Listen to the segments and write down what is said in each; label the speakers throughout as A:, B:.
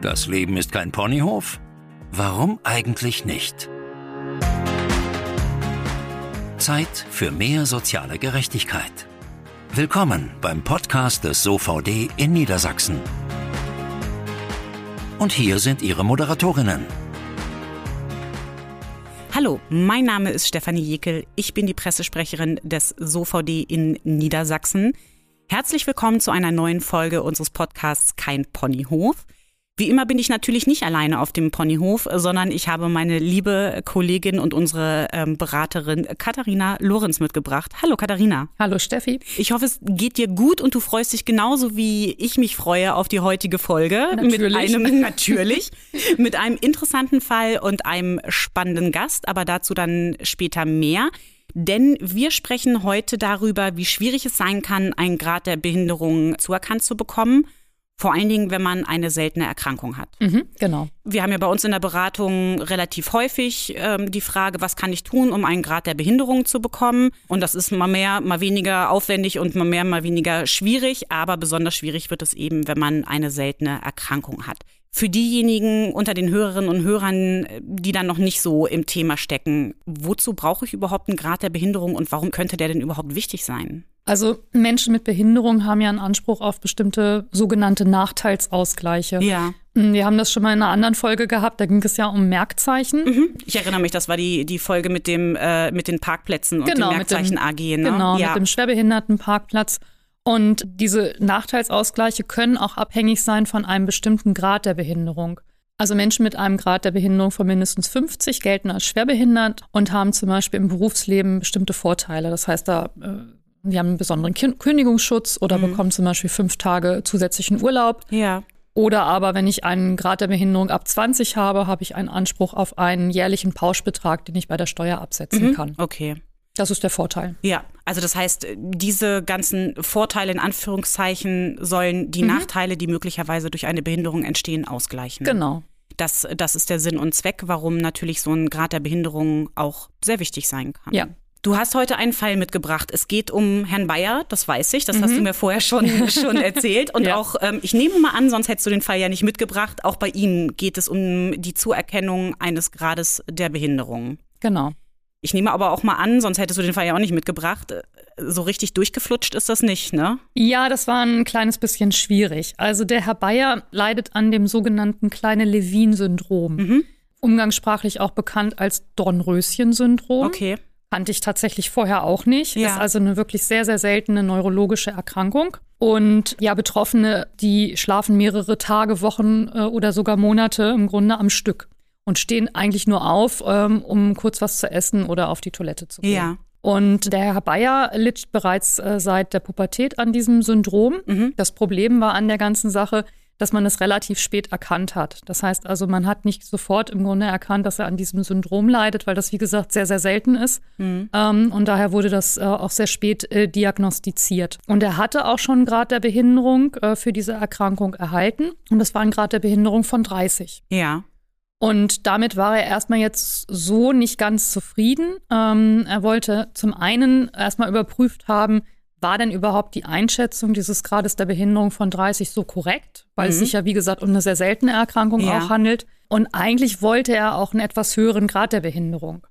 A: Das Leben ist kein Ponyhof? Warum eigentlich nicht? Zeit für mehr soziale Gerechtigkeit. Willkommen beim Podcast des SOVD in Niedersachsen. Und hier sind Ihre Moderatorinnen.
B: Hallo, mein Name ist Stefanie Jekel. Ich bin die Pressesprecherin des SOVD in Niedersachsen. Herzlich willkommen zu einer neuen Folge unseres Podcasts Kein Ponyhof. Wie immer bin ich natürlich nicht alleine auf dem Ponyhof, sondern ich habe meine liebe Kollegin und unsere ähm, Beraterin Katharina Lorenz mitgebracht. Hallo Katharina.
C: Hallo Steffi.
B: Ich hoffe, es geht dir gut und du freust dich genauso wie ich mich freue auf die heutige Folge.
C: Natürlich.
B: Mit einem, natürlich, mit einem interessanten Fall und einem spannenden Gast, aber dazu dann später mehr. Denn wir sprechen heute darüber, wie schwierig es sein kann, einen Grad der Behinderung zuerkannt zu bekommen vor allen Dingen, wenn man eine seltene Erkrankung hat.
C: Mhm, genau.
B: Wir haben ja bei uns in der Beratung relativ häufig ähm, die Frage, was kann ich tun, um einen Grad der Behinderung zu bekommen? Und das ist mal mehr, mal weniger aufwendig und mal mehr, mal weniger schwierig. Aber besonders schwierig wird es eben, wenn man eine seltene Erkrankung hat. Für diejenigen unter den Hörerinnen und Hörern, die dann noch nicht so im Thema stecken, wozu brauche ich überhaupt einen Grad der Behinderung und warum könnte der denn überhaupt wichtig sein?
C: Also Menschen mit Behinderung haben ja einen Anspruch auf bestimmte sogenannte Nachteilsausgleiche.
B: Ja.
C: Wir haben das schon mal in einer anderen Folge gehabt, da ging es ja um Merkzeichen.
B: Mhm. Ich erinnere mich, das war die, die Folge mit, dem, äh, mit den Parkplätzen und
C: Genau,
B: dem
C: mit dem-
B: Merkzeichen AG. Ne?
C: Genau,
B: ja.
C: mit dem Schwerbehindertenparkplatz. Und diese Nachteilsausgleiche können auch abhängig sein von einem bestimmten Grad der Behinderung. Also Menschen mit einem Grad der Behinderung von mindestens 50 gelten als schwerbehindert und haben zum Beispiel im Berufsleben bestimmte Vorteile. Das heißt, da äh, die haben einen besonderen Kin- Kündigungsschutz oder
B: Mhm.
C: bekommen zum Beispiel fünf Tage zusätzlichen Urlaub.
B: ja.
C: Oder aber, wenn ich einen Grad der Behinderung ab 20 habe, habe ich einen Anspruch auf einen jährlichen Pauschbetrag, den ich bei der Steuer absetzen
B: Mhm.
C: kann.
B: Okay.
C: Das ist der Vorteil.
B: Ja, also das heißt, diese ganzen Vorteile in Anführungszeichen sollen die Nachteile, die möglicherweise durch eine Behinderung entstehen, ausgleichen.
C: Genau.
B: Das, das ist der Sinn und Zweck, warum natürlich so ein Grad der Behinderung auch sehr wichtig sein kann.
C: Ja.
B: Du hast heute einen Fall mitgebracht. Es geht um Herrn Bayer, das weiß ich, das hast du mir vorher schon, schon erzählt. Und
C: Ja.
B: auch, ähm, ich nehme mal an, sonst hättest du den Fall ja nicht mitgebracht, auch bei ihm geht es um die Zuerkennung eines Grades der Behinderung.
C: Genau.
B: Ich nehme aber auch mal an, sonst hättest du den Fall ja auch nicht mitgebracht. So richtig durchgeflutscht ist das nicht, ne?
C: Ja, das war ein kleines bisschen schwierig. Also der Herr Bayer leidet an dem sogenannten kleine Levin-Syndrom.
B: Mhm.
C: Umgangssprachlich auch bekannt als Dornröschen-Syndrom.
B: Okay.
C: Kannte ich tatsächlich vorher auch nicht.
B: Ja.
C: Ist also eine wirklich sehr, sehr seltene neurologische Erkrankung. Und ja, Betroffene, die schlafen mehrere Tage, Wochen äh, oder sogar Monate im Grunde am Stück und stehen eigentlich nur auf, ähm, um kurz was zu essen oder auf die Toilette zu gehen.
B: Ja.
C: Und der Herr Bayer litt bereits äh, seit der Pubertät an diesem Syndrom.
B: Mhm.
C: Das Problem war an der ganzen Sache, dass man es relativ spät erkannt hat. Das heißt also, man hat nicht sofort im Grunde erkannt, dass er an diesem Syndrom leidet, weil das, wie gesagt, sehr, sehr selten ist.
B: Mhm.
C: Ähm, und daher wurde das äh, auch sehr spät äh, diagnostiziert. Und er hatte auch schon einen Grad der Behinderung äh, für diese Erkrankung erhalten. Und das war ein Grad der Behinderung von 30.
B: Ja.
C: Und damit war er erstmal jetzt so nicht ganz zufrieden. Ähm, er wollte zum einen erstmal überprüft haben, war denn überhaupt die Einschätzung dieses Grades der Behinderung von 30 so korrekt? Weil es
B: Mhm.
C: sich ja, wie gesagt, um eine sehr seltene Erkrankung
B: Ja.
C: auch handelt. Und eigentlich wollte er auch einen etwas höheren Grad der Behinderung.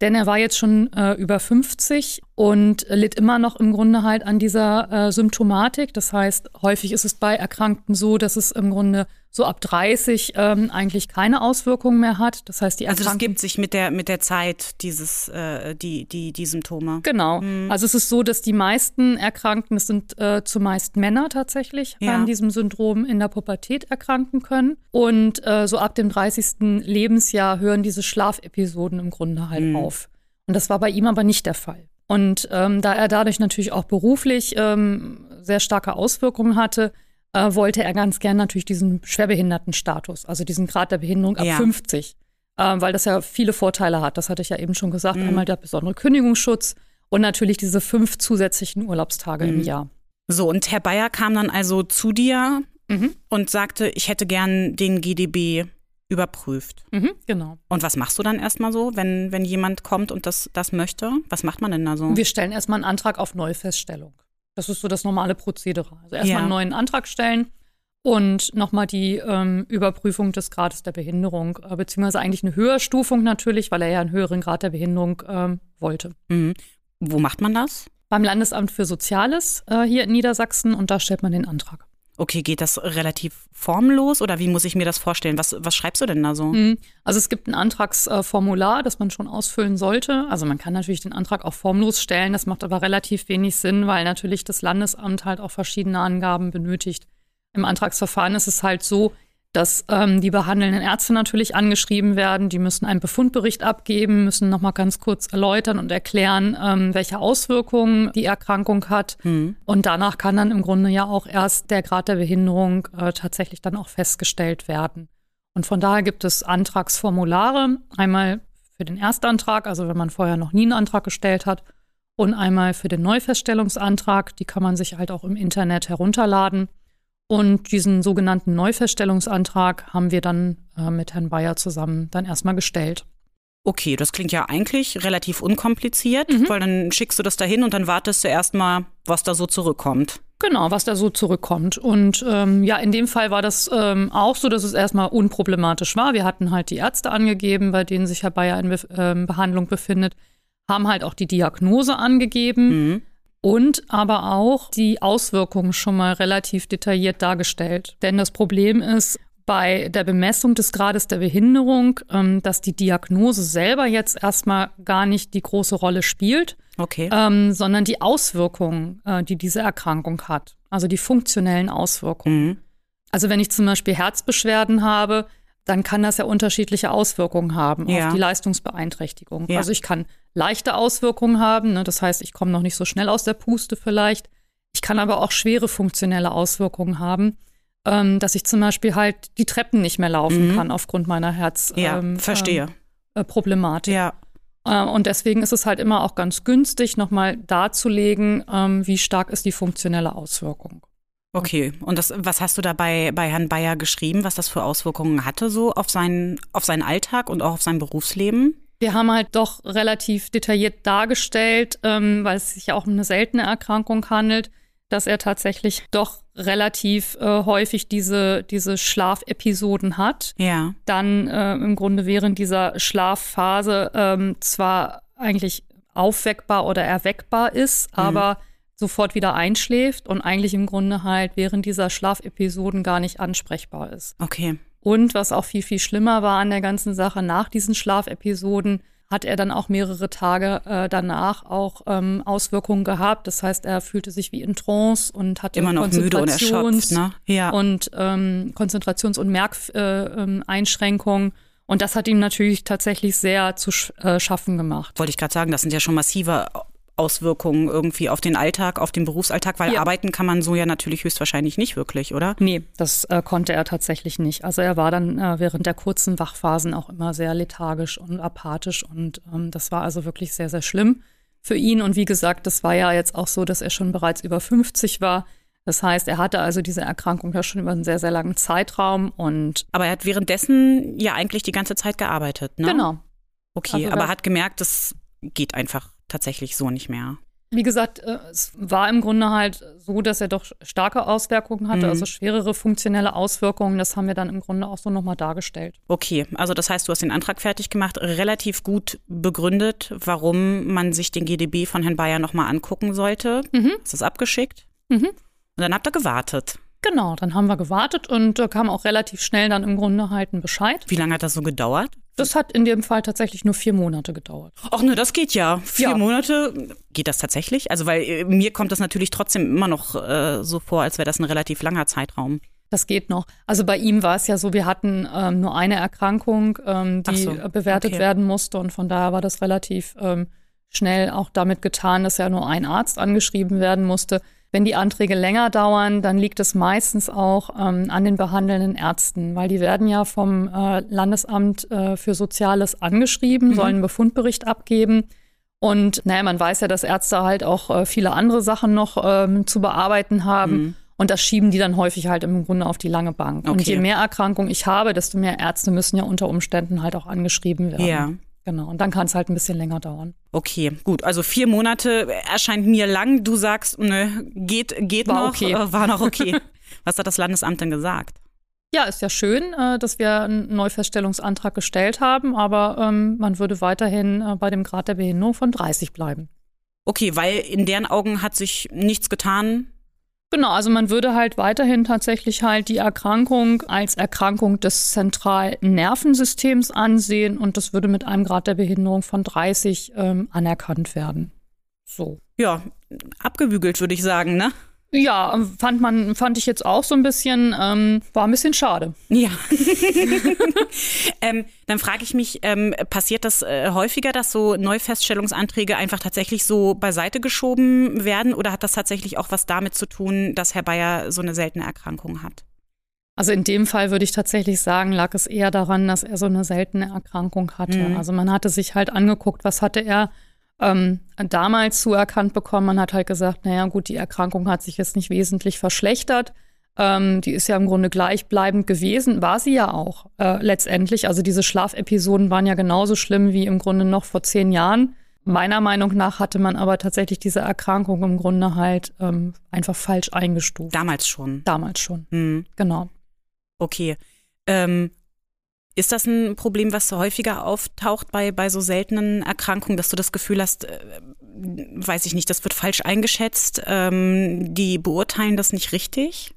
C: Denn er war jetzt schon äh, über 50 und litt immer noch im Grunde halt an dieser äh, Symptomatik. Das heißt, häufig ist es bei Erkrankten so, dass es im Grunde so ab 30 ähm, eigentlich keine Auswirkungen mehr hat. Das heißt, die
B: Also das
C: Erkrankung
B: gibt sich mit der, mit der Zeit, dieses, äh, die, die, die Symptome.
C: Genau.
B: Mhm.
C: Also es ist so, dass die meisten Erkrankten, es sind äh, zumeist Männer tatsächlich,
B: Ja.
C: an diesem Syndrom in der Pubertät erkranken können. Und äh, so ab dem 30. Lebensjahr hören diese Schlafepisoden im Grunde halt
B: Mhm.
C: auf. Und das war bei ihm aber nicht der Fall. Und ähm, da er dadurch natürlich auch beruflich ähm, sehr starke Auswirkungen hatte, äh, wollte er ganz gern natürlich diesen Schwerbehindertenstatus, also diesen Grad der Behinderung ab
B: Ja.
C: 50, ähm, weil das ja viele Vorteile hat. Das hatte ich ja eben schon gesagt.
B: Mhm.
C: Einmal der besondere Kündigungsschutz und natürlich diese fünf zusätzlichen Urlaubstage
B: Mhm.
C: im Jahr.
B: So, und Herr Bayer kam dann also zu dir
C: Mhm.
B: und sagte, ich hätte gern den GDB überprüft.
C: Mhm, genau.
B: Und was machst du dann erstmal so, wenn, wenn jemand kommt und das, das möchte? Was macht man denn da so?
C: Wir stellen erstmal einen Antrag auf Neufeststellung. Das ist so das normale Prozedere. Also erstmal
B: Ja.
C: einen neuen Antrag stellen und nochmal die ähm, Überprüfung des Grades der Behinderung, äh, beziehungsweise eigentlich eine Höherstufung natürlich, weil er ja einen höheren Grad der Behinderung ähm, wollte.
B: Mhm. Wo macht man das?
C: Beim Landesamt für Soziales äh, hier in Niedersachsen und da stellt man den Antrag.
B: Okay, geht das relativ formlos oder wie muss ich mir das vorstellen? Was, was schreibst du denn da so?
C: Mhm. Also es gibt ein Antragsformular, das man schon ausfüllen sollte. Also man kann natürlich den Antrag auch formlos stellen, das macht aber relativ wenig Sinn, weil natürlich das Landesamt halt auch verschiedene Angaben benötigt. Im Antragsverfahren ist es halt so, dass ähm, die behandelnden Ärzte natürlich angeschrieben werden. Die müssen einen Befundbericht abgeben, müssen nochmal ganz kurz erläutern und erklären, ähm, welche Auswirkungen die Erkrankung hat. Mhm. Und danach kann dann im Grunde ja auch erst der Grad der Behinderung äh, tatsächlich dann auch festgestellt werden. Und von daher gibt es Antragsformulare, einmal für den Erstantrag, also wenn man vorher noch nie einen Antrag gestellt hat, und einmal für den Neufeststellungsantrag. Die kann man sich halt auch im Internet herunterladen. Und diesen sogenannten Neufeststellungsantrag haben wir dann äh, mit Herrn Bayer zusammen dann erstmal gestellt.
B: Okay, das klingt ja eigentlich relativ unkompliziert, mhm. weil dann schickst du das dahin und dann wartest du erstmal, was da so zurückkommt.
C: Genau, was da so zurückkommt. Und ähm, ja, in dem Fall war das ähm, auch so, dass es erstmal unproblematisch war. Wir hatten halt die Ärzte angegeben, bei denen sich Herr Bayer in Be äh, Behandlung befindet, haben halt auch die Diagnose angegeben. Mhm und aber auch die Auswirkungen schon mal relativ detailliert dargestellt. Denn das Problem ist bei der Bemessung des Grades der Behinderung, ähm, dass die Diagnose selber jetzt erstmal gar nicht die große Rolle spielt,
B: okay.
C: ähm, sondern die Auswirkungen, äh, die diese Erkrankung hat, also die funktionellen Auswirkungen. Mhm. Also wenn ich zum Beispiel Herzbeschwerden habe, dann kann das ja unterschiedliche Auswirkungen haben ja. auf die Leistungsbeeinträchtigung. Ja. Also ich kann leichte Auswirkungen haben, ne? das heißt, ich komme noch nicht so schnell aus der Puste vielleicht. Ich kann aber auch schwere funktionelle Auswirkungen haben, ähm, dass ich zum Beispiel halt die Treppen nicht mehr laufen mhm. kann aufgrund meiner Herz.
B: Ja, ähm, verstehe.
C: Äh, Problematik.
B: Ja.
C: Äh, und deswegen ist es halt immer auch ganz günstig, nochmal darzulegen, ähm, wie stark ist die funktionelle Auswirkung.
B: Okay, und das, was hast du da bei, bei Herrn Bayer geschrieben, was das für Auswirkungen hatte so auf seinen, auf seinen Alltag und auch auf sein Berufsleben?
C: Wir haben halt doch relativ detailliert dargestellt, ähm, weil es sich ja auch um eine seltene Erkrankung handelt, dass er tatsächlich doch relativ äh, häufig diese, diese Schlafepisoden hat.
B: Ja.
C: Dann äh, im Grunde während dieser Schlafphase ähm, zwar eigentlich aufweckbar oder erweckbar ist, mhm. aber sofort wieder einschläft und eigentlich im Grunde halt während dieser Schlafepisoden gar nicht ansprechbar ist.
B: Okay.
C: Und was auch viel, viel schlimmer war an der ganzen Sache, nach diesen Schlafepisoden hat er dann auch mehrere Tage äh, danach auch ähm, Auswirkungen gehabt. Das heißt, er fühlte sich wie in Trance und hatte
B: immer noch müde und erschöpft, ne?
C: Ja. Und ähm, Konzentrations- und Merkeinschränkungen. Äh, ähm, und das hat ihm natürlich tatsächlich sehr zu sch äh, schaffen gemacht.
B: Wollte ich gerade sagen, das sind ja schon massive Auswirkungen irgendwie auf den Alltag, auf den Berufsalltag? Weil ja. arbeiten kann man so ja natürlich höchstwahrscheinlich nicht wirklich, oder?
C: Nee, das äh, konnte er tatsächlich nicht. Also er war dann äh, während der kurzen Wachphasen auch immer sehr lethargisch und apathisch und ähm, das war also wirklich sehr, sehr schlimm für ihn. Und wie gesagt, das war ja jetzt auch so, dass er schon bereits über 50 war. Das heißt, er hatte also diese Erkrankung ja schon über einen sehr, sehr langen Zeitraum und.
B: Aber er hat währenddessen ja eigentlich die ganze Zeit gearbeitet, ne?
C: Genau.
B: Okay, also aber hat gemerkt, das geht einfach tatsächlich so nicht mehr.
C: Wie gesagt, äh, es war im Grunde halt so, dass er doch starke Auswirkungen hatte, mhm. also schwerere funktionelle Auswirkungen. Das haben wir dann im Grunde auch so nochmal dargestellt.
B: Okay, also das heißt, du hast den Antrag fertig gemacht, relativ gut begründet, warum man sich den GDB von Herrn Bayer nochmal angucken sollte. Mhm. Hast das abgeschickt? Mhm. Und dann habt ihr gewartet.
C: Genau, dann haben wir gewartet und äh, kam auch relativ schnell dann im Grunde halt ein Bescheid.
B: Wie lange hat das so gedauert?
C: Das hat in dem Fall tatsächlich nur vier Monate gedauert.
B: Ach ne, das geht ja. Vier ja. Monate, geht das tatsächlich? Also, weil äh, mir kommt das natürlich trotzdem immer noch äh, so vor, als wäre das ein relativ langer Zeitraum.
C: Das geht noch. Also bei ihm war es ja so, wir hatten ähm, nur eine Erkrankung, ähm, die so, bewertet okay. werden musste und von daher war das relativ ähm, schnell auch damit getan, dass ja nur ein Arzt angeschrieben werden musste. Wenn die Anträge länger dauern, dann liegt es meistens auch ähm, an den behandelnden Ärzten, weil die werden ja vom äh, Landesamt äh, für Soziales angeschrieben, mhm. sollen einen Befundbericht abgeben. Und naja, man weiß ja, dass Ärzte halt auch äh, viele andere Sachen noch ähm, zu bearbeiten haben. Mhm. Und das schieben die dann häufig halt im Grunde auf die lange Bank. Okay. Und je mehr Erkrankung ich habe, desto mehr Ärzte müssen ja unter Umständen halt auch angeschrieben werden.
B: Ja.
C: Genau, und dann kann es halt ein bisschen länger dauern.
B: Okay, gut. Also vier Monate erscheint mir lang. Du sagst, ne, geht, geht
C: war
B: noch,
C: okay.
B: Äh, war noch okay. Was hat das Landesamt denn gesagt?
C: Ja, ist ja schön, äh, dass wir einen Neufeststellungsantrag gestellt haben, aber ähm, man würde weiterhin äh, bei dem Grad der Behinderung von 30 bleiben.
B: Okay, weil in deren Augen hat sich nichts getan.
C: Genau, also man würde halt weiterhin tatsächlich halt die Erkrankung als Erkrankung des zentralen Nervensystems ansehen und das würde mit einem Grad der Behinderung von 30 ähm, anerkannt werden. So.
B: Ja, abgebügelt würde ich sagen, ne?
C: Ja, fand man, fand ich jetzt auch so ein bisschen, ähm, war ein bisschen schade.
B: Ja. ähm, dann frage ich mich, ähm, passiert das äh, häufiger, dass so Neufeststellungsanträge einfach tatsächlich so beiseite geschoben werden oder hat das tatsächlich auch was damit zu tun, dass Herr Bayer so eine seltene Erkrankung hat?
C: Also in dem Fall würde ich tatsächlich sagen, lag es eher daran, dass er so eine seltene Erkrankung hatte. Mhm. Also man hatte sich halt angeguckt, was hatte er ähm, damals zuerkannt bekommen. Man hat halt gesagt, naja gut, die Erkrankung hat sich jetzt nicht wesentlich verschlechtert. Ähm, die ist ja im Grunde gleichbleibend gewesen, war sie ja auch äh, letztendlich. Also diese Schlafepisoden waren ja genauso schlimm wie im Grunde noch vor zehn Jahren. Meiner Meinung nach hatte man aber tatsächlich diese Erkrankung im Grunde halt ähm, einfach falsch eingestuft.
B: Damals schon.
C: Damals schon. Mhm. Genau.
B: Okay. Ähm, ist das ein Problem, was häufiger auftaucht bei, bei so seltenen Erkrankungen, dass du das Gefühl hast, äh, weiß ich nicht, das wird falsch eingeschätzt, ähm, die beurteilen das nicht richtig?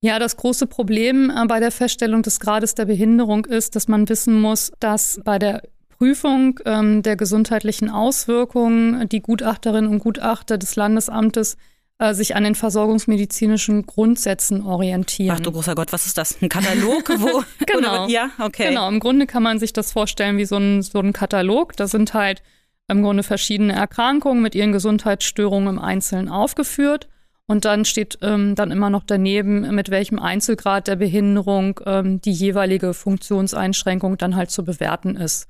C: Ja, das große Problem äh, bei der Feststellung des Grades der Behinderung ist, dass man wissen muss, dass bei der Prüfung ähm, der gesundheitlichen Auswirkungen die Gutachterinnen und Gutachter des Landesamtes äh, sich an den versorgungsmedizinischen Grundsätzen orientieren.
B: Ach du großer Gott, was ist das? Ein Katalog? Wo,
C: genau.
B: Oder, ja, okay.
C: Genau, im Grunde kann man sich das vorstellen wie so ein, so ein Katalog. Da sind halt im Grunde verschiedene Erkrankungen mit ihren Gesundheitsstörungen im Einzelnen aufgeführt. Und dann steht ähm, dann immer noch daneben, mit welchem Einzelgrad der Behinderung ähm, die jeweilige Funktionseinschränkung dann halt zu bewerten ist.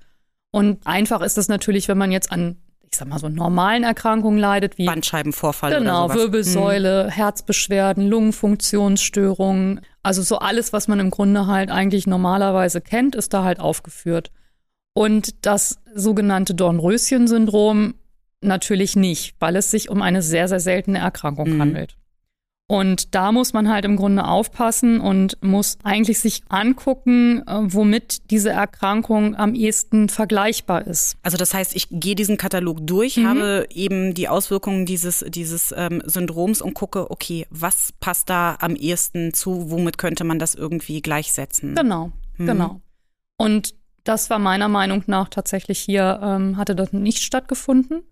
C: Und einfach ist es natürlich, wenn man jetzt an ich sag mal, so normalen Erkrankungen leidet, wie
B: Bandscheibenvorfall
C: genau,
B: oder
C: sowas. Wirbelsäule, hm. Herzbeschwerden, Lungenfunktionsstörungen. Also so alles, was man im Grunde halt eigentlich normalerweise kennt, ist da halt aufgeführt. Und das sogenannte Dornröschen-Syndrom natürlich nicht, weil es sich um eine sehr, sehr seltene Erkrankung mhm. handelt. Und da muss man halt im Grunde aufpassen und muss eigentlich sich angucken, äh, womit diese Erkrankung am ehesten vergleichbar ist.
B: Also das heißt, ich gehe diesen Katalog durch, mhm. habe eben die Auswirkungen dieses, dieses ähm, Syndroms und gucke, okay, was passt da am ehesten zu, womit könnte man das irgendwie gleichsetzen?
C: Genau, mhm. genau. Und das war meiner Meinung nach tatsächlich hier, ähm, hatte das nicht stattgefunden.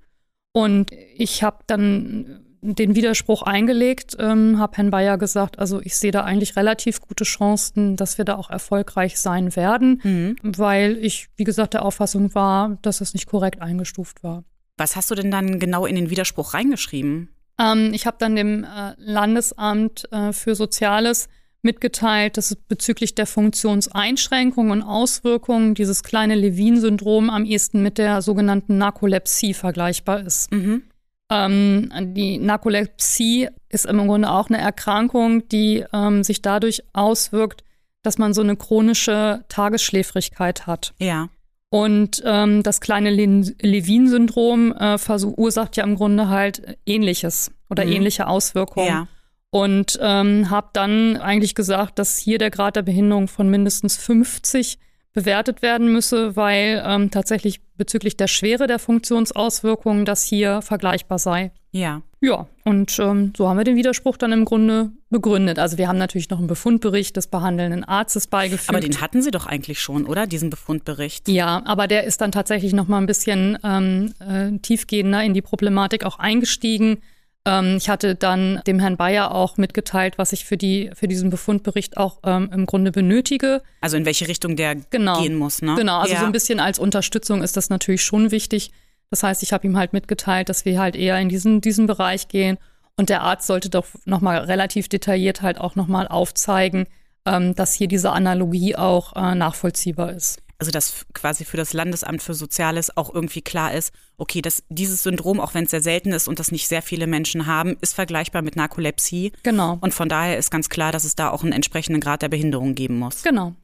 C: Und ich habe dann den Widerspruch eingelegt, ähm, habe Herrn Bayer gesagt, also ich sehe da eigentlich relativ gute Chancen, dass wir da auch erfolgreich sein werden, mhm. weil ich, wie gesagt, der Auffassung war, dass es nicht korrekt eingestuft war.
B: Was hast du denn dann genau in den Widerspruch reingeschrieben?
C: Ähm, ich habe dann dem äh, Landesamt äh, für Soziales mitgeteilt, dass es bezüglich der Funktionseinschränkungen und Auswirkungen dieses kleine Levin-Syndrom am ehesten mit der sogenannten Narkolepsie vergleichbar ist. Mhm. Ähm, die Narkolepsie ist im Grunde auch eine Erkrankung, die ähm, sich dadurch auswirkt, dass man so eine chronische Tagesschläfrigkeit hat.
B: Ja.
C: Und ähm, das kleine Levin-Syndrom äh, verursacht ja im Grunde halt Ähnliches oder mhm. ähnliche Auswirkungen. Ja. Und ähm, habe dann eigentlich gesagt, dass hier der Grad der Behinderung von mindestens 50 bewertet werden müsse, weil ähm, tatsächlich bezüglich der Schwere der Funktionsauswirkungen das hier vergleichbar sei.
B: Ja.
C: Ja, und ähm, so haben wir den Widerspruch dann im Grunde begründet. Also wir haben natürlich noch einen Befundbericht des behandelnden Arztes beigefügt.
B: Aber den hatten Sie doch eigentlich schon, oder? Diesen Befundbericht.
C: Ja, aber der ist dann tatsächlich noch mal ein bisschen ähm, äh, tiefgehender in die Problematik auch eingestiegen. Ähm, ich hatte dann dem Herrn Bayer auch mitgeteilt, was ich für, die, für diesen Befundbericht auch ähm, im Grunde benötige.
B: Also in welche Richtung der genau, gehen muss, ne?
C: Genau, also ja. so ein bisschen als Unterstützung ist das natürlich schon wichtig. Das heißt, ich habe ihm halt mitgeteilt, dass wir halt eher in diesen, diesen Bereich gehen. Und der Arzt sollte doch nochmal relativ detailliert halt auch nochmal aufzeigen, ähm, dass hier diese Analogie auch äh, nachvollziehbar ist
B: also dass quasi für das Landesamt für Soziales auch irgendwie klar ist, okay, dass dieses Syndrom, auch wenn es sehr selten ist und das nicht sehr viele Menschen haben, ist vergleichbar mit Narkolepsie.
C: Genau.
B: Und von daher ist ganz klar, dass es da auch einen entsprechenden Grad der Behinderung geben muss.
C: Genau.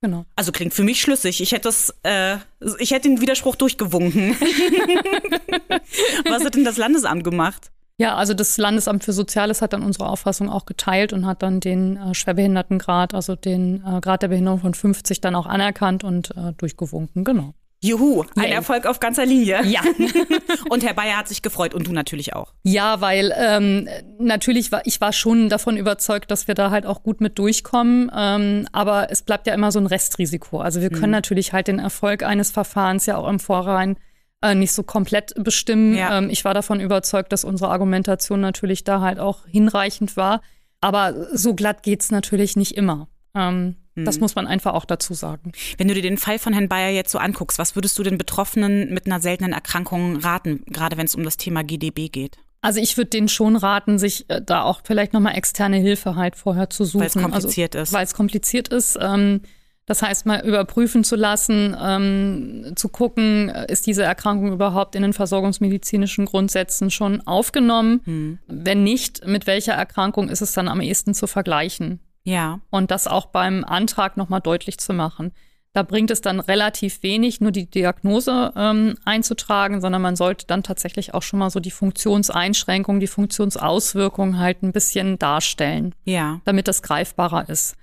C: Genau.
B: Also klingt für mich schlüssig. Ich hätte das, äh, ich hätte den Widerspruch durchgewunken. Was hat denn das Landesamt gemacht?
C: Ja, also das Landesamt für Soziales hat dann unsere Auffassung auch geteilt und hat dann den äh, Schwerbehindertengrad, also den äh, Grad der Behinderung von 50 dann auch anerkannt und äh, durchgewunken, genau.
B: Juhu, ein Yay. Erfolg auf ganzer Linie.
C: Ja.
B: und Herr Bayer hat sich gefreut und du natürlich auch.
C: Ja, weil ähm, natürlich war ich war schon davon überzeugt, dass wir da halt auch gut mit durchkommen. Ähm, aber es bleibt ja immer so ein Restrisiko. Also wir können mhm. natürlich halt den Erfolg eines Verfahrens ja auch im Vorrein äh, nicht so komplett bestimmen. Ja. Ähm, ich war davon überzeugt, dass unsere Argumentation natürlich da halt auch hinreichend war. Aber so glatt geht's natürlich nicht immer. Ähm, das mhm. muss man einfach auch dazu sagen.
B: Wenn du dir den Fall von Herrn Bayer jetzt so anguckst, was würdest du den Betroffenen mit einer seltenen Erkrankung raten, gerade wenn es um das Thema GDB geht?
C: Also ich würde denen schon raten, sich äh, da auch vielleicht nochmal externe Hilfe halt vorher zu suchen. Weil
B: es kompliziert
C: also,
B: ist.
C: Weil es kompliziert ist. Ähm, das heißt, mal überprüfen zu lassen, ähm, zu gucken, äh, ist diese Erkrankung überhaupt in den versorgungsmedizinischen Grundsätzen schon aufgenommen? Hm. Wenn nicht, mit welcher Erkrankung ist es dann am ehesten zu vergleichen?
B: Ja.
C: Und das auch beim Antrag nochmal deutlich zu machen. Da bringt es dann relativ wenig, nur die Diagnose ähm, einzutragen, sondern man sollte dann tatsächlich auch schon mal so die Funktionseinschränkungen, die Funktionsauswirkungen halt ein bisschen darstellen.
B: Ja.
C: Damit das greifbarer ist.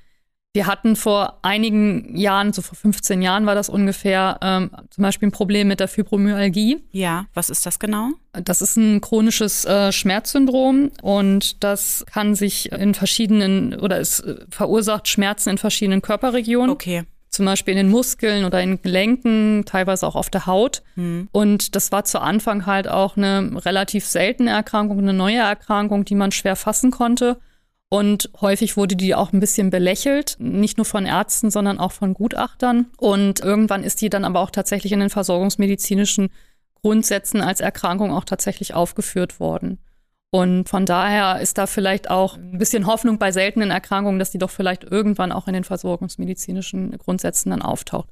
C: Wir hatten vor einigen Jahren, so vor 15 Jahren war das ungefähr, ähm, zum Beispiel ein Problem mit der Fibromyalgie.
B: Ja, was ist das genau?
C: Das ist ein chronisches äh, Schmerzsyndrom und das kann sich in verschiedenen oder es äh, verursacht Schmerzen in verschiedenen Körperregionen.
B: Okay.
C: Zum Beispiel in den Muskeln oder in Gelenken, teilweise auch auf der Haut. Hm. Und das war zu Anfang halt auch eine relativ seltene Erkrankung, eine neue Erkrankung, die man schwer fassen konnte. Und häufig wurde die auch ein bisschen belächelt, nicht nur von Ärzten, sondern auch von Gutachtern. Und irgendwann ist die dann aber auch tatsächlich in den versorgungsmedizinischen Grundsätzen als Erkrankung auch tatsächlich aufgeführt worden. Und von daher ist da vielleicht auch ein bisschen Hoffnung bei seltenen Erkrankungen, dass die doch vielleicht irgendwann auch in den versorgungsmedizinischen Grundsätzen dann auftaucht.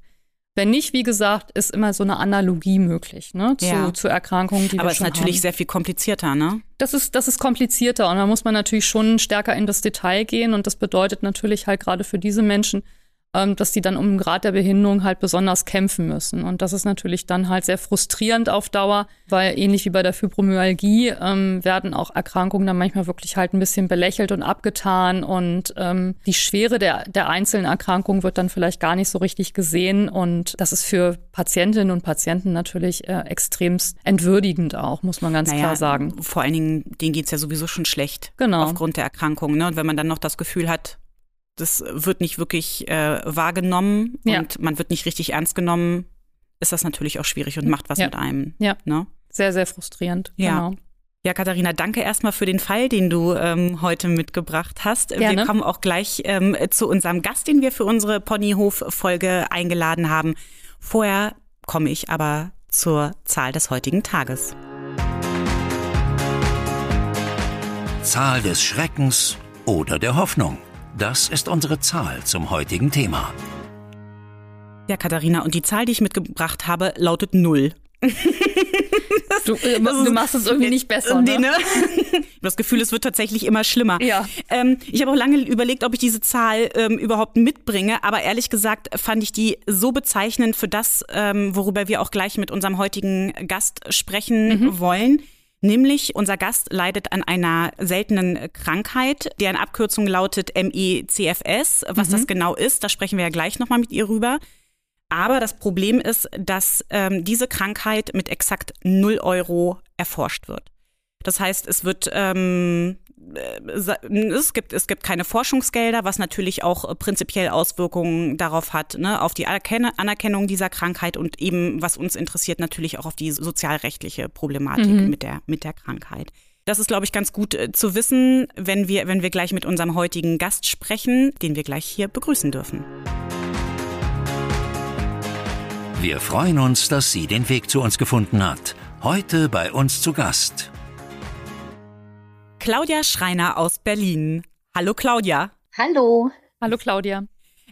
C: Wenn nicht, wie gesagt, ist immer so eine Analogie möglich, ne, zu,
B: ja.
C: zu Erkrankungen, die
B: Aber
C: wir schon
B: ist natürlich
C: haben.
B: sehr viel komplizierter, ne?
C: Das ist, das ist komplizierter und da muss man natürlich schon stärker in das Detail gehen und das bedeutet natürlich halt gerade für diese Menschen, ähm, dass die dann um den Grad der Behinderung halt besonders kämpfen müssen. Und das ist natürlich dann halt sehr frustrierend auf Dauer, weil ähnlich wie bei der Fibromyalgie ähm, werden auch Erkrankungen dann manchmal wirklich halt ein bisschen belächelt und abgetan und ähm, die Schwere der, der einzelnen Erkrankungen wird dann vielleicht gar nicht so richtig gesehen und das ist für Patientinnen und Patienten natürlich äh, extremst entwürdigend auch, muss man ganz
B: naja,
C: klar sagen.
B: Vor allen Dingen, denen geht's ja sowieso schon schlecht.
C: Genau.
B: Aufgrund der Erkrankung. Ne? Und wenn man dann noch das Gefühl hat, das wird nicht wirklich äh, wahrgenommen ja. und man wird nicht richtig ernst genommen, ist das natürlich auch schwierig und macht was
C: ja.
B: mit einem.
C: Ja.
B: Ne?
C: Sehr, sehr frustrierend.
B: Ja. Genau. Ja, Katharina, danke erstmal für den Fall, den du ähm, heute mitgebracht hast.
C: Gerne.
B: Wir kommen auch gleich ähm, zu unserem Gast, den wir für unsere Ponyhof-Folge eingeladen haben. Vorher komme ich aber zur Zahl des heutigen Tages.
A: Zahl des Schreckens oder der Hoffnung. Das ist unsere Zahl zum heutigen Thema.
B: Ja, Katharina, und die Zahl, die ich mitgebracht habe, lautet null.
C: Du, äh, du, machst es irgendwie nicht besser. Ne? ne?
B: Das Gefühl, es wird tatsächlich immer schlimmer.
C: Ja.
B: Ähm, ich habe auch lange überlegt, ob ich diese Zahl ähm, überhaupt mitbringe, aber ehrlich gesagt fand ich die so bezeichnend für das, ähm, worüber wir auch gleich mit unserem heutigen Gast sprechen mhm. wollen. Nämlich unser Gast leidet an einer seltenen Krankheit, deren Abkürzung lautet MECFS. Was mhm. das genau ist, da sprechen wir ja gleich nochmal mit ihr rüber. Aber das Problem ist, dass ähm, diese Krankheit mit exakt 0 Euro erforscht wird. Das heißt, es wird ähm, äh, es gibt, es gibt keine Forschungsgelder, was natürlich auch prinzipiell Auswirkungen darauf hat, ne, auf die Anerkennung dieser Krankheit und eben, was uns interessiert, natürlich auch auf die sozialrechtliche Problematik mhm. mit, der, mit der Krankheit. Das ist, glaube ich, ganz gut äh, zu wissen, wenn wir, wenn wir gleich mit unserem heutigen Gast sprechen, den wir gleich hier begrüßen dürfen.
A: Wir freuen uns, dass sie den Weg zu uns gefunden hat. Heute bei uns zu Gast
B: Claudia Schreiner aus Berlin. Hallo Claudia.
D: Hallo.
C: Hallo Claudia.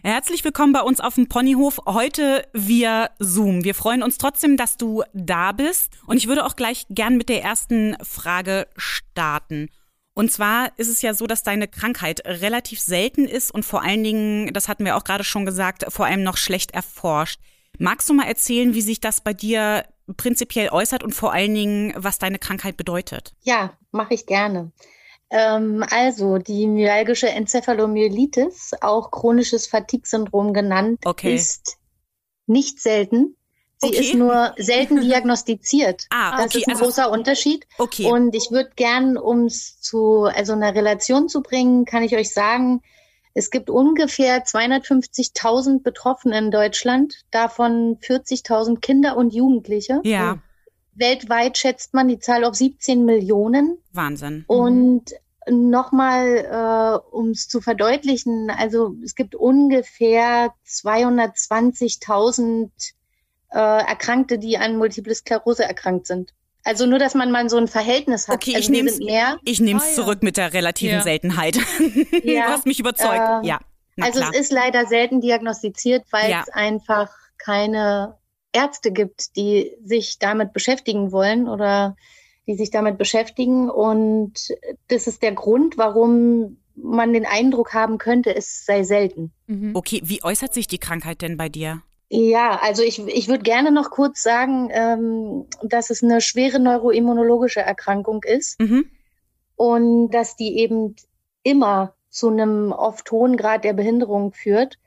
B: Herzlich willkommen bei uns auf dem Ponyhof, heute via Zoom. Wir freuen uns trotzdem, dass du da bist. Und ich würde auch gleich gern mit der ersten Frage starten. Und zwar ist es ja so, dass deine Krankheit relativ selten ist und vor allen Dingen, das hatten wir auch gerade schon gesagt, vor allem noch schlecht erforscht. Magst du mal erzählen, wie sich das bei dir prinzipiell äußert und vor allen Dingen, was deine Krankheit bedeutet?
D: Ja, mache ich gerne. Ähm, also die myalgische Enzephalomyelitis, auch chronisches Fatigue-Syndrom genannt, okay. ist nicht selten. Sie okay. ist nur selten diagnostiziert. ah, okay. Das ist ein also, großer Unterschied. Okay. Und ich würde gern, um es zu also einer Relation zu bringen, kann ich euch sagen, es gibt ungefähr 250.000 Betroffene in Deutschland, davon 40.000 Kinder und Jugendliche.
B: Ja.
D: Weltweit schätzt man die Zahl auf 17 Millionen.
B: Wahnsinn.
D: Und mhm. nochmal, äh, um es zu verdeutlichen, also es gibt ungefähr 220.000 äh, Erkrankte, die an Multiple Sklerose erkrankt sind. Also nur, dass man mal so ein Verhältnis hat.
B: Okay, also ich nehme es ich nehm's ah, ja. zurück mit der relativen ja. Seltenheit. Ja. du hast mich überzeugt. Äh, ja.
D: also klar. es ist leider selten diagnostiziert, weil ja. es einfach keine Ärzte gibt, die sich damit beschäftigen wollen oder die sich damit beschäftigen. Und das ist der Grund, warum man den Eindruck haben könnte, es sei selten.
B: Mhm. Okay, wie äußert sich die Krankheit denn bei dir?
D: Ja, also ich, ich würde gerne noch kurz sagen, ähm, dass es eine schwere neuroimmunologische Erkrankung ist mhm. und dass die eben immer zu einem oft hohen Grad der Behinderung führt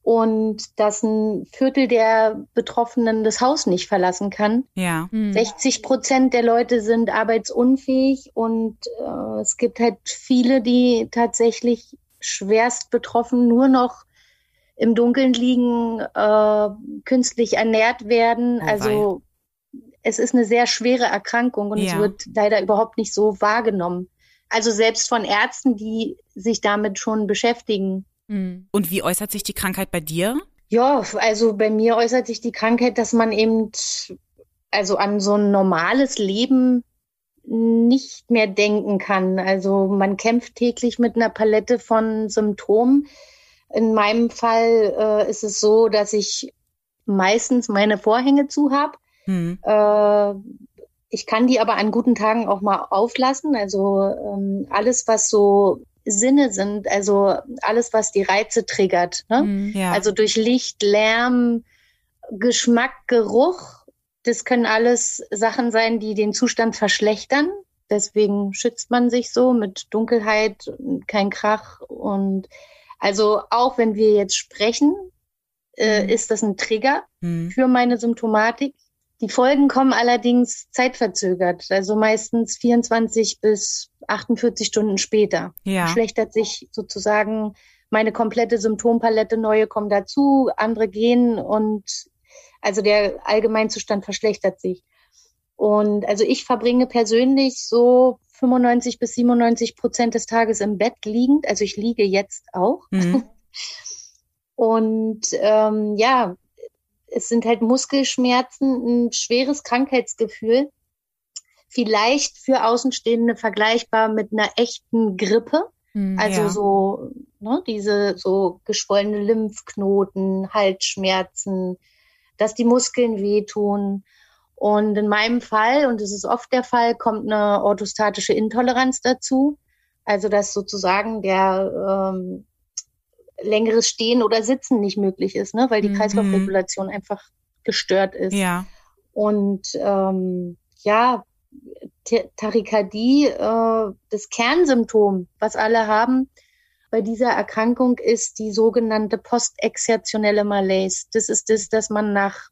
D: und dass ein Viertel der Betroffenen das Haus nicht verlassen kann.
B: Ja.
D: Mhm. 60 Prozent der Leute sind arbeitsunfähig und äh, es gibt halt viele, die tatsächlich schwerst betroffen nur noch im Dunkeln liegen, äh, künstlich ernährt werden. Oh, also es ist eine sehr schwere Erkrankung und ja. es wird leider überhaupt nicht so wahrgenommen. Also selbst von Ärzten, die sich damit schon beschäftigen.
B: Hm. Und wie äußert sich die Krankheit bei dir?
D: Ja, also bei mir äußert sich die Krankheit, dass man eben also an so ein normales Leben nicht mehr denken kann. Also man kämpft täglich mit einer Palette von Symptomen, in meinem Fall äh, ist es so, dass ich meistens meine Vorhänge zu habe. Mhm. Äh, ich kann die aber an guten Tagen auch mal auflassen. Also ähm, alles, was so Sinne sind, also alles, was die Reize triggert. Ne? Mhm, ja. Also durch Licht, Lärm, Geschmack, Geruch. Das können alles Sachen sein, die den Zustand verschlechtern. Deswegen schützt man sich so mit Dunkelheit, kein Krach und also auch wenn wir jetzt sprechen, äh, mhm. ist das ein Trigger mhm. für meine Symptomatik. Die Folgen kommen allerdings zeitverzögert, also meistens 24 bis 48 Stunden später. Ja. Verschlechtert sich sozusagen meine komplette Symptompalette, neue kommen dazu, andere gehen und also der Allgemeinzustand verschlechtert sich. Und also ich verbringe persönlich so 95 bis 97 Prozent des Tages im Bett liegend. Also ich liege jetzt auch. Mhm. Und ähm, ja, es sind halt Muskelschmerzen, ein schweres Krankheitsgefühl. Vielleicht für Außenstehende vergleichbar mit einer echten Grippe. Mhm, also ja. so, ne, diese so geschwollene Lymphknoten, Halsschmerzen, dass die Muskeln wehtun. Und in meinem Fall, und das ist oft der Fall, kommt eine orthostatische Intoleranz dazu. Also dass sozusagen der ähm, längeres Stehen oder Sitzen nicht möglich ist, ne? weil die mhm. Kreislaufregulation einfach gestört ist.
B: Ja.
D: Und ähm, ja, Tachykardie, äh, das Kernsymptom, was alle haben bei dieser Erkrankung, ist die sogenannte postexertionelle Malaise. Das ist das, dass man nach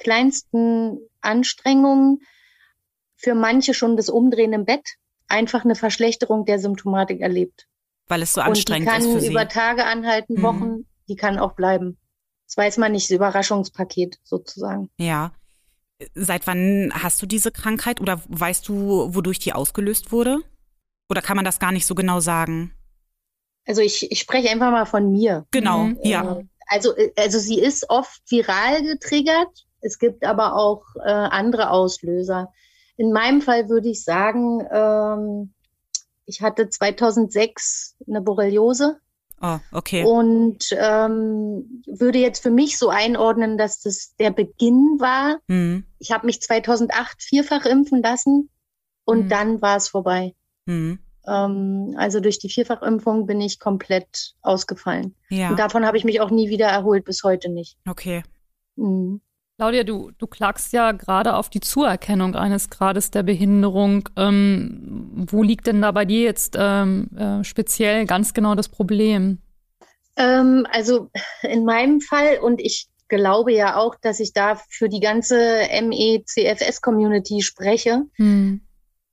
D: kleinsten Anstrengungen, für manche schon das Umdrehen im Bett, einfach eine Verschlechterung der Symptomatik erlebt.
B: Weil es so anstrengend
D: ist.
B: Die
D: kann über Tage anhalten, mhm. Wochen, mhm. die kann auch bleiben. Das weiß man nicht, das Überraschungspaket sozusagen.
B: Ja. Seit wann hast du diese Krankheit oder weißt du, wodurch die ausgelöst wurde? Oder kann man das gar nicht so genau sagen?
D: Also ich, ich spreche einfach mal von mir.
B: Genau, mhm. ja.
D: Also, also sie ist oft viral getriggert es gibt aber auch äh, andere Auslöser. In meinem Fall würde ich sagen, ähm, ich hatte 2006 eine Borreliose.
B: Oh, okay.
D: Und ähm, würde jetzt für mich so einordnen, dass das der Beginn war. Mhm. Ich habe mich 2008 vierfach impfen lassen und mhm. dann war es vorbei. Mhm. Ähm, also durch die Vierfachimpfung bin ich komplett ausgefallen. Ja. Und davon habe ich mich auch nie wieder erholt, bis heute nicht.
B: Okay.
C: Mhm. Claudia, du, du klagst ja gerade auf die Zuerkennung eines Grades der Behinderung. Ähm, wo liegt denn da bei dir jetzt ähm, äh, speziell ganz genau das Problem?
D: Ähm, also in meinem Fall und ich glaube ja auch, dass ich da für die ganze MECFS-Community spreche. Hm.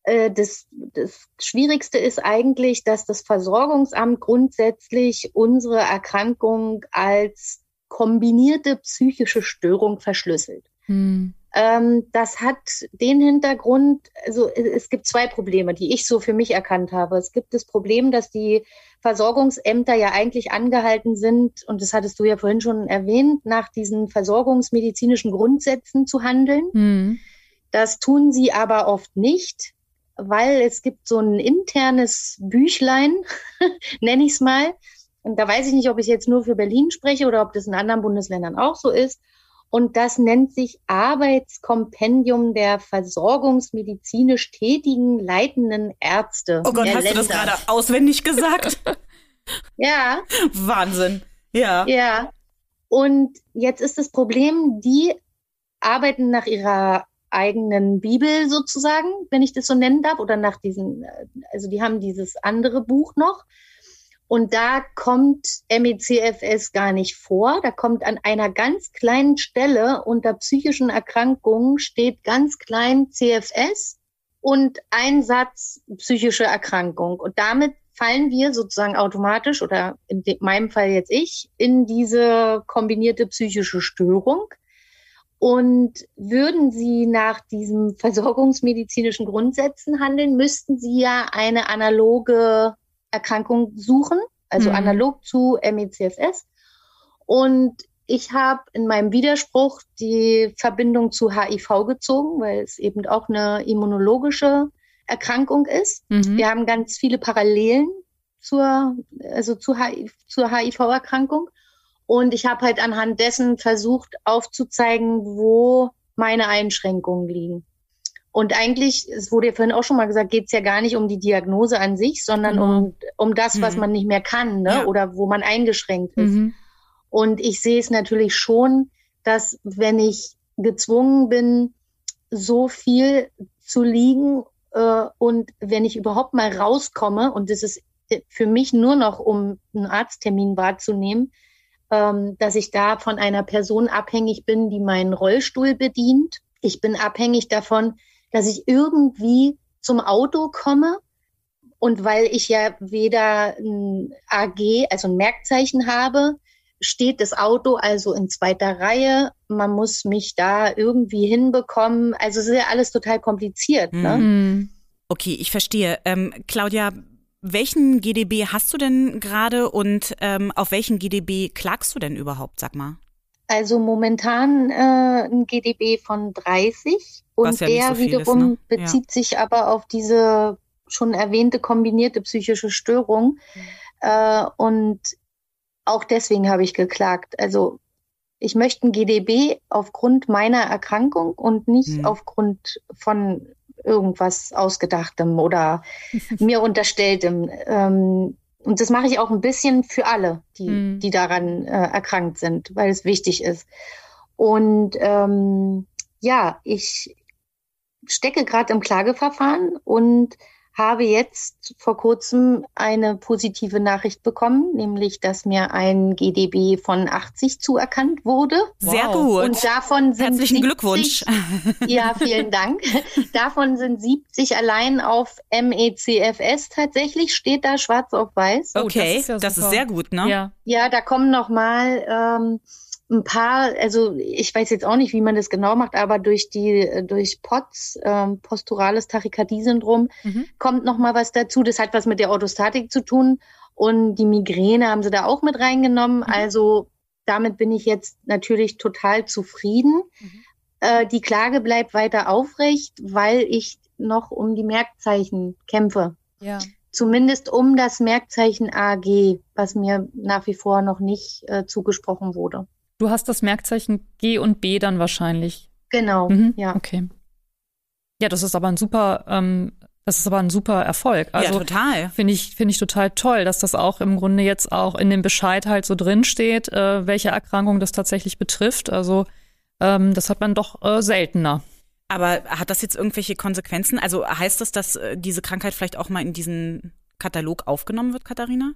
D: Äh, das, das Schwierigste ist eigentlich, dass das Versorgungsamt grundsätzlich unsere Erkrankung als kombinierte psychische Störung verschlüsselt. Hm. Ähm, das hat den Hintergrund, also es gibt zwei Probleme, die ich so für mich erkannt habe. Es gibt das Problem, dass die Versorgungsämter ja eigentlich angehalten sind, und das hattest du ja vorhin schon erwähnt, nach diesen versorgungsmedizinischen Grundsätzen zu handeln. Hm. Das tun sie aber oft nicht, weil es gibt so ein internes Büchlein, nenne ich es mal, und da weiß ich nicht, ob ich jetzt nur für Berlin spreche oder ob das in anderen Bundesländern auch so ist. Und das nennt sich Arbeitskompendium der versorgungsmedizinisch tätigen leitenden Ärzte.
B: Oh Gott, hast
D: Länder.
B: du das gerade auswendig gesagt?
D: ja.
B: Wahnsinn. Ja.
D: Ja. Und jetzt ist das Problem, die arbeiten nach ihrer eigenen Bibel sozusagen, wenn ich das so nennen darf, oder nach diesen, also die haben dieses andere Buch noch. Und da kommt MECFS gar nicht vor. Da kommt an einer ganz kleinen Stelle unter psychischen Erkrankungen steht ganz klein CFS und ein Satz psychische Erkrankung. Und damit fallen wir sozusagen automatisch oder in meinem Fall jetzt ich in diese kombinierte psychische Störung. Und würden Sie nach diesen versorgungsmedizinischen Grundsätzen handeln, müssten Sie ja eine analoge Erkrankung suchen, also mhm. analog zu MECFS. Und ich habe in meinem Widerspruch die Verbindung zu HIV gezogen, weil es eben auch eine immunologische Erkrankung ist. Mhm. Wir haben ganz viele Parallelen zur, also zu, zur HIV-Erkrankung. Und ich habe halt anhand dessen versucht aufzuzeigen, wo meine Einschränkungen liegen. Und eigentlich, es wurde ja vorhin auch schon mal gesagt, geht es ja gar nicht um die Diagnose an sich, sondern mhm. um, um das, was mhm. man nicht mehr kann ne? Ja. oder wo man eingeschränkt ist. Mhm. Und ich sehe es natürlich schon, dass wenn ich gezwungen bin, so viel zu liegen äh, und wenn ich überhaupt mal rauskomme, und das ist für mich nur noch, um einen Arzttermin wahrzunehmen, ähm, dass ich da von einer Person abhängig bin, die meinen Rollstuhl bedient. Ich bin abhängig davon, dass ich irgendwie zum Auto komme. Und weil ich ja weder ein AG, also ein Merkzeichen habe, steht das Auto also in zweiter Reihe. Man muss mich da irgendwie hinbekommen. Also es ist ja alles total kompliziert. Ne? Mhm.
B: Okay, ich verstehe. Ähm, Claudia, welchen GDB hast du denn gerade und ähm, auf welchen GDB klagst du denn überhaupt, sag mal?
D: Also momentan äh, ein GDB von 30 und ja der so wiederum ist, ne? bezieht ja. sich aber auf diese schon erwähnte kombinierte psychische Störung. Mhm. Äh, und auch deswegen habe ich geklagt. Also ich möchte ein GDB aufgrund meiner Erkrankung und nicht mhm. aufgrund von irgendwas Ausgedachtem oder mir Unterstelltem. Ähm, und das mache ich auch ein bisschen für alle, die, mhm. die daran äh, erkrankt sind, weil es wichtig ist. Und ähm, ja, ich stecke gerade im Klageverfahren und habe jetzt vor kurzem eine positive Nachricht bekommen, nämlich dass mir ein GDB von 80 zuerkannt wurde.
B: Sehr gut.
D: Und davon sind
B: Herzlichen 70, Glückwunsch.
D: Ja, vielen Dank. davon sind 70 allein auf MECFS tatsächlich, steht da schwarz auf weiß.
B: Okay, oh, das, ist, ja das ist, sehr gut, ne?
D: Ja, ja da kommen noch mal ähm, ein paar, also ich weiß jetzt auch nicht, wie man das genau macht, aber durch die, durch POTS, ähm, posturales Tachykardie-Syndrom, mhm. kommt noch mal was dazu. Das hat was mit der Orthostatik zu tun und die Migräne haben sie da auch mit reingenommen. Mhm. Also damit bin ich jetzt natürlich total zufrieden. Mhm. Äh, die Klage bleibt weiter aufrecht, weil ich noch um die Merkzeichen kämpfe. Ja. Zumindest um das Merkzeichen AG, was mir nach wie vor noch nicht äh, zugesprochen wurde.
C: Du hast das Merkzeichen G und B dann wahrscheinlich.
D: Genau, mhm. ja.
C: Okay. Ja, das ist aber ein super, ähm, das ist aber ein super Erfolg. Also,
B: ja, total.
C: Finde ich, finde ich total toll, dass das auch im Grunde jetzt auch in dem Bescheid halt so drin steht, äh, welche Erkrankung das tatsächlich betrifft. Also ähm, das hat man doch äh, seltener.
B: Aber hat das jetzt irgendwelche Konsequenzen? Also heißt das, dass äh, diese Krankheit vielleicht auch mal in diesen Katalog aufgenommen wird, Katharina?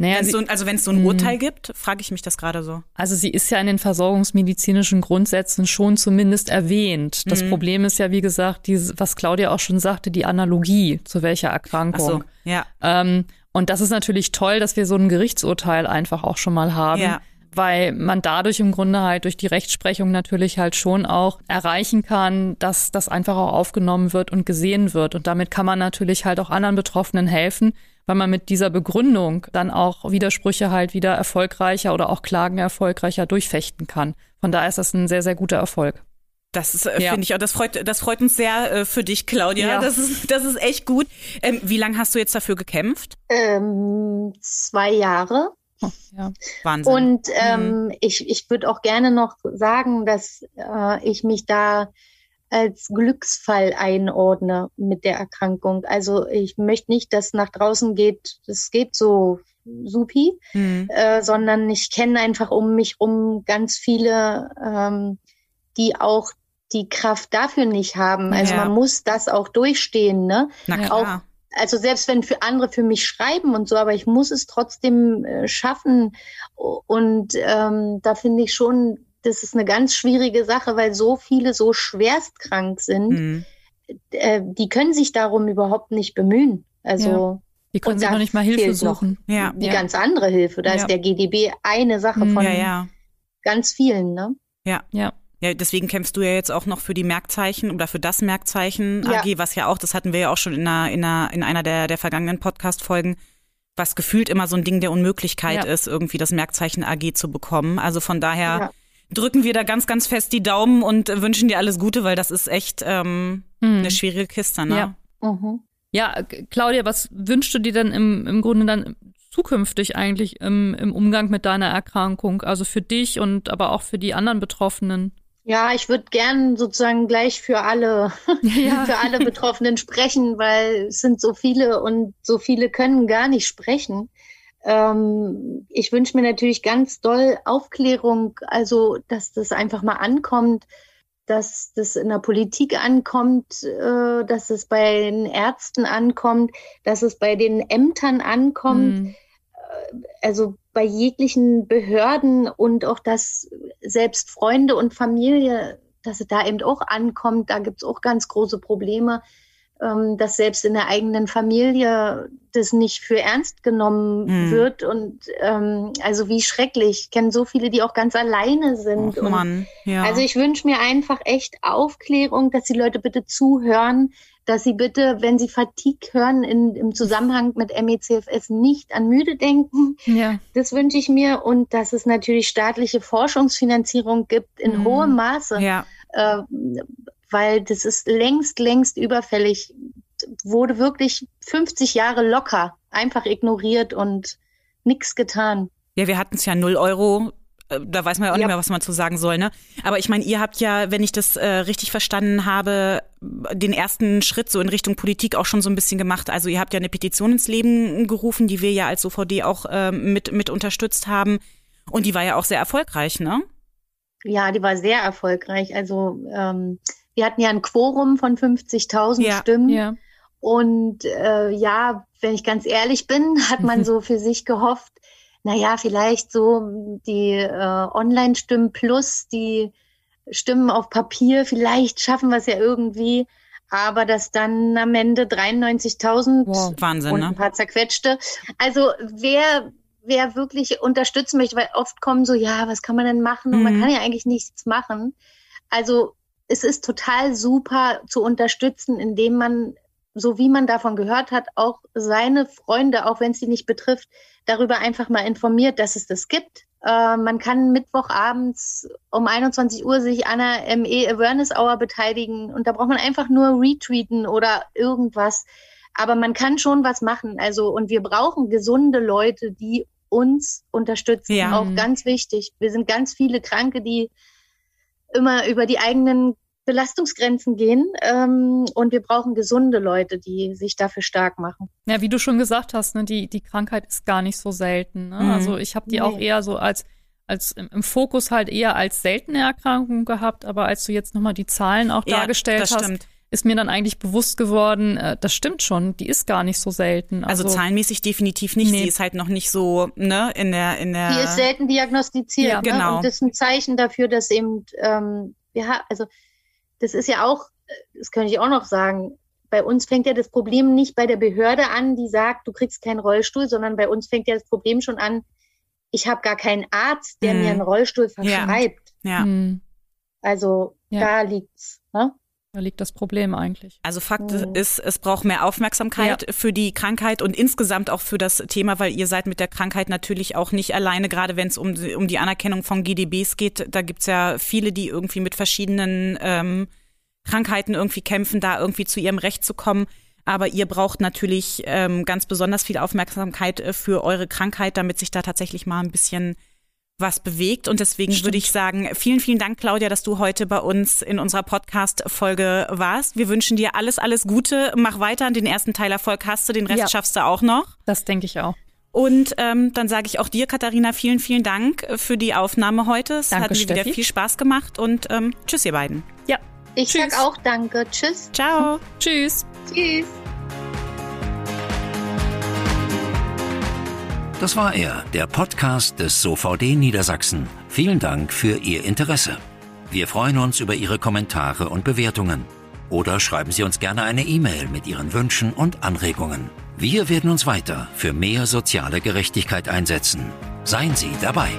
C: Naja,
B: Wenn's so, also wenn es so ein
C: Mhm.
B: Urteil gibt, frage ich mich das gerade so.
C: also sie ist ja in den versorgungsmedizinischen Grundsätzen schon zumindest erwähnt. Das
B: Mhm.
C: Problem ist ja, wie gesagt, diese, was Claudia auch schon sagte, die Analogie zu welcher
B: Ach
C: Erkrankung.
B: so, ja.
C: Ähm, und das ist natürlich toll, dass wir so ein Gerichtsurteil einfach auch schon mal haben.
B: Ja.
C: Weil man dadurch im Grunde halt durch die Rechtsprechung natürlich halt schon auch erreichen kann, dass das einfach auch aufgenommen wird und gesehen wird. Und damit kann man natürlich halt auch anderen Betroffenen helfen, weil man mit dieser Begründung dann auch Widersprüche halt wieder erfolgreicher oder auch Klagen erfolgreicher durchfechten kann. Von daher ist das ein sehr, sehr guter Erfolg.
B: Das ist, äh,
C: Ja.
B: finde ich auch, das freut, das freut uns sehr äh, für dich, Claudia.
C: Ja.
B: Das ist, das ist echt gut. Ähm, wie lange hast du jetzt dafür gekämpft?
D: Ähm, zwei Jahre.
C: Oh, ja.
B: Wahnsinn.
D: Und ähm, ich, ich würde auch gerne noch sagen, dass äh, ich mich da als Glücksfall einordne mit der Erkrankung. Also ich möchte nicht, dass nach draußen geht, das geht so supi,
B: Hm.
D: äh, sondern ich kenne einfach um mich rum ganz viele, ähm, die auch die Kraft dafür nicht haben. Also
B: Ja.
D: man muss das auch durchstehen, ne?
B: Na klar.
D: also selbst wenn für andere für mich schreiben und so, aber ich muss es trotzdem äh, schaffen. Und ähm, da finde ich schon, das ist eine ganz schwierige Sache, weil so viele so schwerstkrank sind,
B: Hm.
D: äh, die können sich darum überhaupt nicht bemühen. Also
C: Die können sich noch nicht mal Hilfe suchen.
B: Ja.
D: die
C: Ja.
D: ganz andere Hilfe. Da
C: Ja.
D: ist der GDB eine Sache
C: Mhm.
D: von
B: Ja, ja.
D: ganz vielen. Ne?
C: Ja.
B: Ja, deswegen kämpfst du ja jetzt auch noch für die Merkzeichen oder für das Merkzeichen
D: Ja.
B: AG, was ja auch, das hatten wir ja auch schon in einer, in einer, in einer der, der vergangenen Podcast-Folgen, was gefühlt immer so ein Ding der Unmöglichkeit
C: Ja.
B: ist, irgendwie das Merkzeichen AG zu bekommen. Also von daher
D: Ja.
B: Drücken wir da ganz, ganz fest die Daumen und wünschen dir alles Gute, weil das ist echt ähm,
C: Mhm.
B: eine schwierige Kiste, ne?
C: Ja.
D: Mhm.
C: Ja, Claudia, was wünschst du dir denn im, im Grunde dann zukünftig eigentlich im, im Umgang mit deiner Erkrankung? Also für dich und aber auch für die anderen Betroffenen?
D: Ja, ich würde gern sozusagen gleich für alle,
C: Ja.
D: für alle Betroffenen sprechen, weil es sind so viele und so viele können gar nicht sprechen. Ähm, ich wünsche mir natürlich ganz doll Aufklärung, also dass das einfach mal ankommt, dass das in der Politik ankommt, äh, dass es bei den Ärzten ankommt, dass es bei den Ämtern ankommt
C: Mhm.
D: also bei jeglichen Behörden und auch, dass selbst Freunde und Familie, dass es da eben auch ankommt, da gibt es auch ganz große Probleme, dass selbst in der eigenen Familie das nicht für ernst genommen
B: Mhm.
D: wird. Und ähm, also wie schrecklich. Ich kenne so viele, die auch ganz alleine sind.
B: Och, Mann, ja.
D: also ich wünsche mir einfach echt Aufklärung, dass die Leute bitte zuhören, dass sie bitte, wenn sie Fatigue hören, in, im Zusammenhang mit MECFS nicht an müde denken.
C: Ja.
D: Das wünsche ich mir und dass es natürlich staatliche Forschungsfinanzierung gibt in
C: Mhm.
D: hohem Maße,
B: ja.
D: äh, weil das ist längst, längst überfällig. Wurde wirklich 50 Jahre locker einfach ignoriert und nichts getan.
B: Ja, wir hatten es ja 0 Euro. Äh, Da weiß man ja auch
D: Ja.
B: nicht mehr, was man zu sagen soll, ne? Aber ich meine, ihr habt ja, wenn ich das äh, richtig verstanden habe, den ersten Schritt so in Richtung Politik auch schon so ein bisschen gemacht. Also ihr habt ja eine Petition ins Leben gerufen, die wir ja als OVD auch ähm, mit, mit unterstützt haben. Und die war ja auch sehr erfolgreich, ne?
D: Ja, die war sehr erfolgreich. Also ähm, wir hatten ja ein Quorum von 50.000
B: Ja,
D: Stimmen.
C: Ja.
D: Und äh, ja, wenn ich ganz ehrlich bin, hat man so für sich gehofft, na ja, vielleicht so die äh, Online-Stimmen plus die Stimmen auf Papier, vielleicht schaffen wir es ja irgendwie. Aber dass dann am Ende 93.000
C: Wow.
B: Wahnsinn,
D: und
B: ne?
D: ein paar zerquetschte. Also wer, wer wirklich unterstützen möchte, weil oft kommen so, ja, was kann man denn machen? Und man
B: Mhm.
D: kann ja eigentlich nichts machen. Also es ist total super zu unterstützen, indem man, so wie man davon gehört hat, auch seine Freunde, auch wenn es sie nicht betrifft, darüber einfach mal informiert, dass es das gibt. Äh, man kann Mittwochabends um 21 Uhr sich an einer ME Awareness Hour beteiligen und da braucht man einfach nur retweeten oder irgendwas. Aber man kann schon was machen. Also, und wir brauchen gesunde Leute, die uns unterstützen.
B: Ja.
D: Auch ganz wichtig. Wir sind ganz viele Kranke, die immer über die eigenen Belastungsgrenzen gehen. Ähm, und wir brauchen gesunde Leute, die sich dafür stark machen.
C: Ja, wie du schon gesagt hast, ne, die, die Krankheit ist gar nicht so selten. Ne?
B: Mhm.
C: Also ich habe die
D: Nee.
C: auch eher so als, als im, im, Fokus halt eher als seltene Erkrankung gehabt, aber als du jetzt nochmal die Zahlen auch
B: ja,
C: dargestellt hast,
B: stimmt.
C: ist mir dann eigentlich bewusst geworden, äh, das stimmt schon, die ist gar nicht so selten.
B: Also, also zahlenmäßig definitiv nicht. Nee. Sie ist halt noch nicht so, ne, in der, in der.
D: Die ist selten diagnostiziert.
B: Ja, genau.
D: Ne? Und das ist ein Zeichen dafür, dass eben, ähm, wir haben, also das ist ja auch, das könnte ich auch noch sagen, bei uns fängt ja das Problem nicht bei der Behörde an, die sagt, du kriegst keinen Rollstuhl, sondern bei uns fängt ja das Problem schon an, ich habe gar keinen Arzt, der mhm. mir einen Rollstuhl verschreibt.
B: Ja. ja.
C: Mhm.
D: Also ja. da liegt's. Ne?
C: Da liegt das Problem eigentlich.
B: Also Fakt mhm. ist, es braucht mehr Aufmerksamkeit ja. für die Krankheit und insgesamt auch für das Thema, weil ihr seid mit der Krankheit natürlich auch nicht alleine, gerade wenn es um, um die Anerkennung von GDBs geht. Da gibt's ja viele, die irgendwie mit verschiedenen ähm, Krankheiten irgendwie kämpfen, da irgendwie zu ihrem Recht zu kommen. Aber ihr braucht natürlich ähm, ganz besonders viel Aufmerksamkeit äh, für eure Krankheit, damit sich da tatsächlich mal ein bisschen was bewegt. Und deswegen Stimmt. würde ich sagen, vielen, vielen Dank, Claudia, dass du heute bei uns in unserer Podcast-Folge warst. Wir wünschen dir alles, alles Gute. Mach weiter. Den ersten Teil Erfolg hast du, den Rest ja. schaffst du auch noch.
C: Das denke ich auch.
B: Und ähm, dann sage ich auch dir, Katharina, vielen, vielen Dank für die Aufnahme heute. Es
C: Danke,
B: hat mir
C: Steffi.
B: wieder viel Spaß gemacht und ähm, tschüss, ihr beiden.
C: Ja.
D: Ich Tschüss. sag auch Danke. Tschüss.
B: Ciao.
C: Tschüss.
D: Tschüss.
A: Das war er, der Podcast des SOVD Niedersachsen. Vielen Dank für Ihr Interesse. Wir freuen uns über Ihre Kommentare und Bewertungen. Oder schreiben Sie uns gerne eine E-Mail mit Ihren Wünschen und Anregungen. Wir werden uns weiter für mehr soziale Gerechtigkeit einsetzen. Seien Sie dabei.